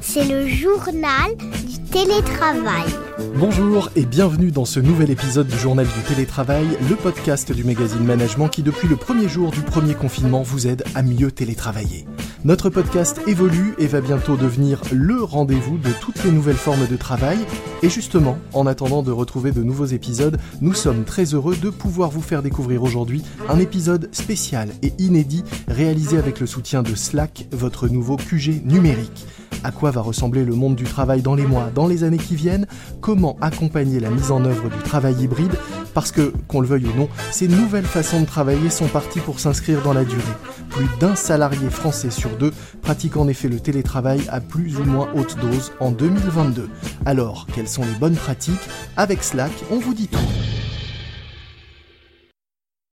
C'est le journal du télétravail. Bonjour et bienvenue dans ce nouvel épisode du Journal du télétravail, le podcast du magazine Management qui depuis le premier jour du premier confinement vous aide à mieux télétravailler. Notre podcast évolue et va bientôt devenir le rendez-vous de toutes les nouvelles formes de travail. Et justement, en attendant de retrouver de nouveaux épisodes, nous sommes très heureux de pouvoir vous faire découvrir aujourd'hui un épisode spécial et inédit réalisé avec le soutien de Slack, votre nouveau QG numérique. À quoi va ressembler le monde du travail dans les mois, dans les années qui viennent, comment accompagner la mise en œuvre du travail hybride, parce que, qu'on le veuille ou non, ces nouvelles façons de travailler sont parties pour s'inscrire dans la durée. Plus d'un salarié français sur deux pratique en effet le télétravail à plus ou moins haute dose en 2022. Alors, quelles sont les bonnes pratiques? Avec Slack, on vous dit tout.